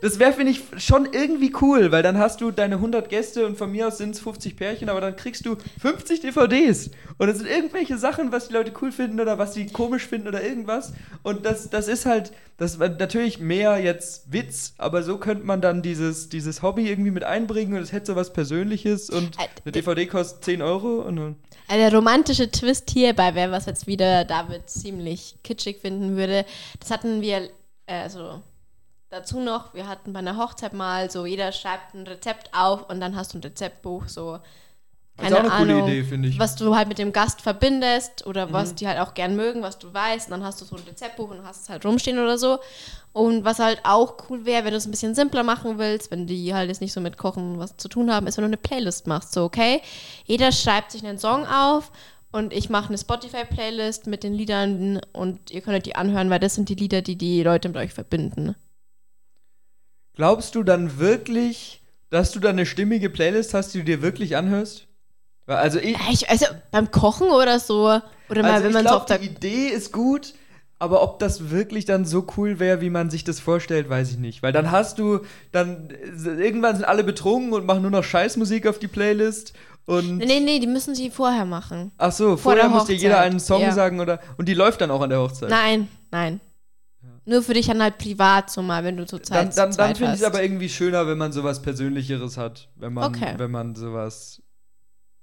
Das wäre, finde ich, schon irgendwie cool, weil dann hast du deine 100 Gäste und von mir aus sind es 50 Pärchen, aber dann kriegst du 50 DVDs. Und das sind irgendwelche Sachen, was die Leute cool finden oder was sie komisch finden oder irgendwas. Und das, das ist halt, das war natürlich mehr jetzt Witz, aber so könnte man dann dieses, dieses Hobby irgendwie mit einbringen und es hätte so was Persönliches und Äh, eine DVD kostet 10 Euro und. Also der romantische Twist hierbei wäre, was jetzt wieder David ziemlich kitschig finden würde. Das hatten wir, äh, also dazu noch, wir hatten bei einer Hochzeit mal so, jeder schreibt ein Rezept auf und dann hast du ein Rezeptbuch, so. Das ist auch eine coole Idee, finde ich. Was du halt mit dem Gast verbindest oder Mhm. was die halt auch gern mögen, was du weißt. Und dann hast du so ein Rezeptbuch und hast es halt rumstehen oder so. Und was halt auch cool wäre, wenn du es ein bisschen simpler machen willst, wenn die halt jetzt nicht so mit Kochen was zu tun haben, ist, wenn du eine Playlist machst. So, okay, jeder schreibt sich einen Song auf und ich mache eine Spotify-Playlist mit den Liedern und ihr könnt die anhören, weil das sind die Lieder, die die Leute mit euch verbinden. Glaubst du dann wirklich, dass du dann eine stimmige Playlist hast, die du dir wirklich anhörst? Also ich, Ja, Ich, also beim Kochen oder so, oder mal, also wenn man so auf der die Idee ist gut, aber ob das wirklich dann so cool wäre, wie man sich das vorstellt, weiß ich nicht. Weil dann hast du, dann irgendwann sind alle betrunken und machen nur noch Scheißmusik auf die Playlist und Nee, nee, die müssen sie vorher machen. ach so, vor vorher muss dir jeder einen Song ja. sagen oder und die läuft dann auch an der Hochzeit. Nein, nein. Nur für dich dann halt privat so mal, wenn du zur Zeit dann dann, dann finde ich es aber irgendwie schöner, wenn man sowas Persönlicheres hat. Wenn man, Okay. wenn man sowas.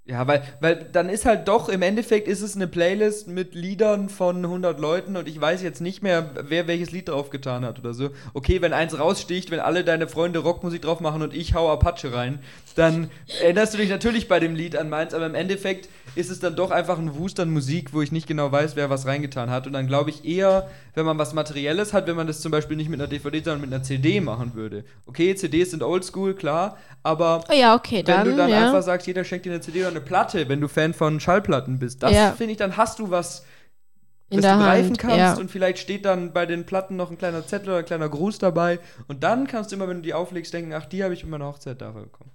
Ja, weil, weil dann ist halt doch, im Endeffekt ist es eine Playlist mit Liedern von 100 Leuten und ich weiß jetzt nicht mehr, wer welches Lied draufgetan hat oder so. Okay, wenn eins raussticht, wenn alle deine Freunde Rockmusik drauf machen und ich hau Apache rein, dann erinnerst du dich natürlich bei dem Lied an meins, aber im Endeffekt ist es dann doch einfach ein Wust an Musik, wo ich nicht genau weiß, wer was reingetan hat. Und dann glaube ich eher, wenn man was Materielles hat, wenn man das zum Beispiel nicht mit einer DVD, sondern mit einer CD machen würde. Okay, CDs sind oldschool, klar, aber Oh ja, okay, wenn dann, du dann ja. einfach sagst, jeder schenkt dir eine CD oder eine Platte, wenn du Fan von Schallplatten bist, das Ja. finde ich, dann hast du was, in das der du greifen Hand, kannst ja. und vielleicht steht dann bei den Platten noch ein kleiner Zettel oder ein kleiner Gruß dabei und dann kannst du immer, wenn du die auflegst, denken, ach, die habe ich mit meiner Hochzeit dafür bekommen.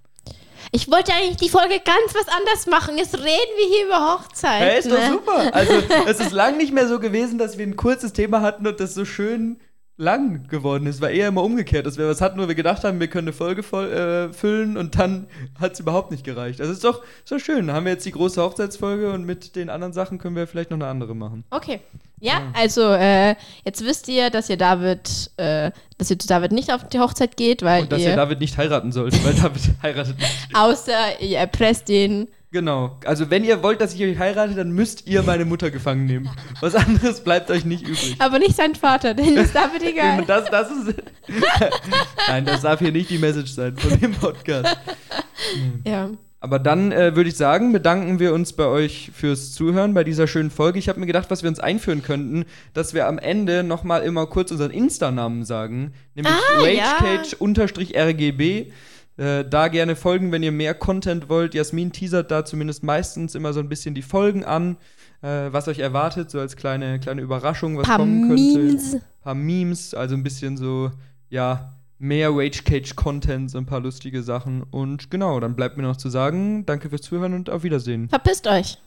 Ich wollte eigentlich die Folge ganz was anders machen. Jetzt reden wir hier über Hochzeit. Ja, ist doch ne? super. Also, es ist lang nicht mehr so gewesen, dass wir ein kurzes Thema hatten und das so schön lang geworden ist. War eher immer umgekehrt, dass wir was hatten, wo wir gedacht haben, wir können eine Folge voll, äh, füllen und dann hat es überhaupt nicht gereicht. Also, ist doch so schön. Da haben wir jetzt die große Hochzeitsfolge und mit den anderen Sachen können wir vielleicht noch eine andere machen. Okay. Ja, also äh, jetzt wisst ihr, dass ihr David, äh, dass ihr zu David nicht auf die Hochzeit geht, weil Und dass ihr, ihr David nicht heiraten sollt, weil David heiratet nicht. außer ihr erpresst ihn. Genau. Also, wenn ihr wollt, dass ich euch heirate, dann müsst ihr meine Mutter gefangen nehmen. Was anderes bleibt euch nicht übrig. Aber nicht sein Vater, denn ist David egal. Das, das ist. Nein, das darf hier nicht die Message sein von dem Podcast. ja. Aber dann äh, würde ich sagen, bedanken wir uns bei euch fürs Zuhören bei dieser schönen Folge. Ich habe mir gedacht, was wir uns einführen könnten, dass wir am Ende nochmal immer kurz unseren Insta-Namen sagen, nämlich Ah, ja. Äh, da gerne folgen, wenn ihr mehr Content wollt. Jasmin teasert da zumindest meistens immer so ein bisschen die Folgen an, äh, was euch erwartet, so als kleine, kleine Überraschung, was Paar kommen könnte Memes. paar Memes, also ein bisschen so, ja, mehr Rage Cage Content, so ein paar lustige Sachen. Und genau, dann bleibt mir noch zu sagen, danke fürs Zuhören und auf Wiedersehen. Verpisst euch.